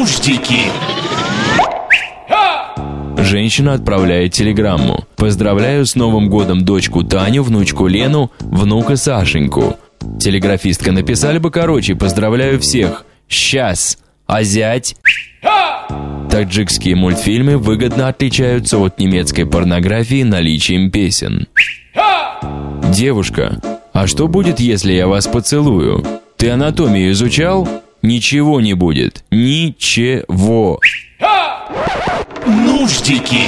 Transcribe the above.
Нуждики. Женщина отправляет телеграмму. Поздравляю с Новым годом дочку Таню, внучку Лену, внука Сашеньку. Телеграфистка написали бы короче, поздравляю всех. Сейчас. А зять? Таджикские мультфильмы выгодно отличаются от немецкой порнографии наличием песен. Девушка, а что будет, если я вас поцелую? Ты анатомию изучал? Ничего не будет. Ничего. Нуждики.